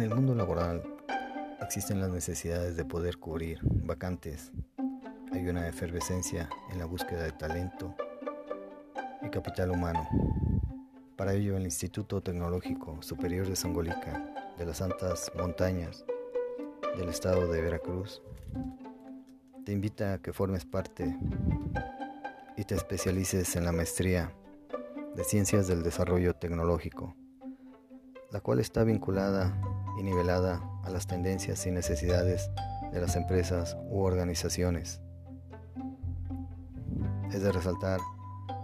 En el mundo laboral existen las necesidades de poder cubrir vacantes. Hay una efervescencia en la búsqueda de talento y capital humano. Para ello, el Instituto Tecnológico Superior de Sangolica de las Santas Montañas del estado de Veracruz te invita a que formes parte y te especialices en la maestría de Ciencias del Desarrollo Tecnológico, la cual está vinculada y nivelada a las tendencias y necesidades de las empresas u organizaciones. Es de resaltar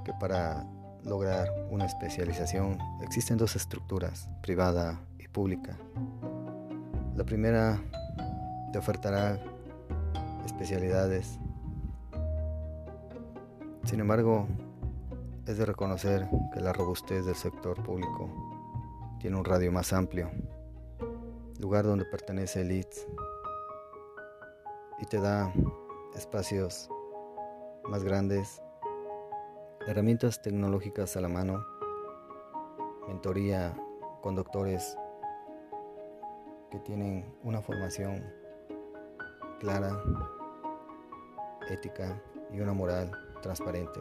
que para lograr una especialización existen dos estructuras, privada y pública. La primera te ofertará especialidades. Sin embargo, es de reconocer que la robustez del sector público tiene un radio más amplio, lugar donde pertenece el ITS y te da espacios más grandes, herramientas tecnológicas a la mano, mentoría con doctores que tienen una formación clara, ética y una moral transparente.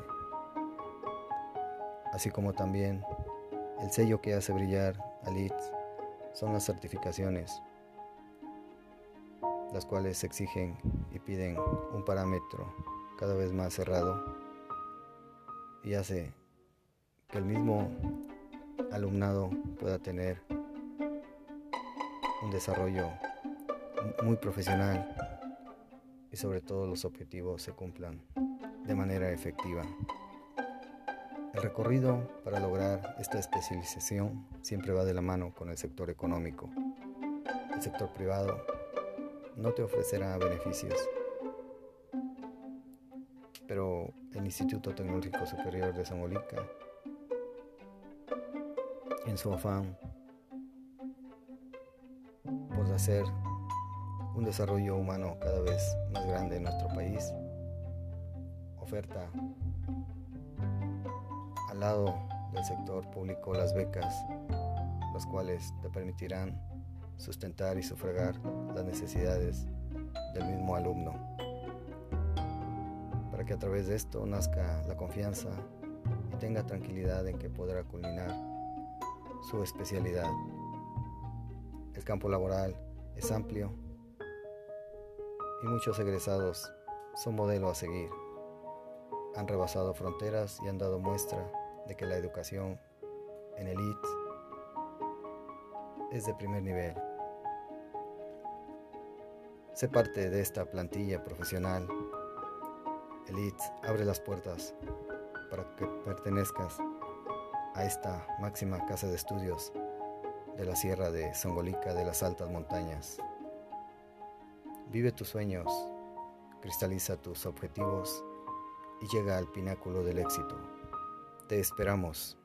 Así como también el sello que hace brillar a Leeds son las certificaciones, las cuales exigen y piden un parámetro cada vez más cerrado y hace que el mismo alumnado pueda tener un desarrollo muy profesional y sobre todo los objetivos se cumplan de manera efectiva. El recorrido para lograr esta especialización siempre va de la mano con el sector económico. El sector privado no te ofrecerá beneficios, pero el Instituto Tecnológico Superior de Zamolica, en su afán por hacer un desarrollo humano cada vez más grande en nuestro país. Oferta al lado del sector público las becas, las cuales te permitirán sustentar y sufragar las necesidades del mismo alumno, para que a través de esto nazca la confianza y tenga tranquilidad en que podrá culminar su especialidad. El campo laboral es amplio y muchos egresados son modelo a seguir. Han rebasado fronteras y han dado muestra de que la educación en el IT es de primer nivel. Sé parte de esta plantilla profesional. El IT abre las puertas para que pertenezcas a esta máxima casa de estudios de la Sierra de Songolica de las altas montañas. Vive tus sueños, cristaliza tus objetivos y llega al pináculo del éxito. Te esperamos.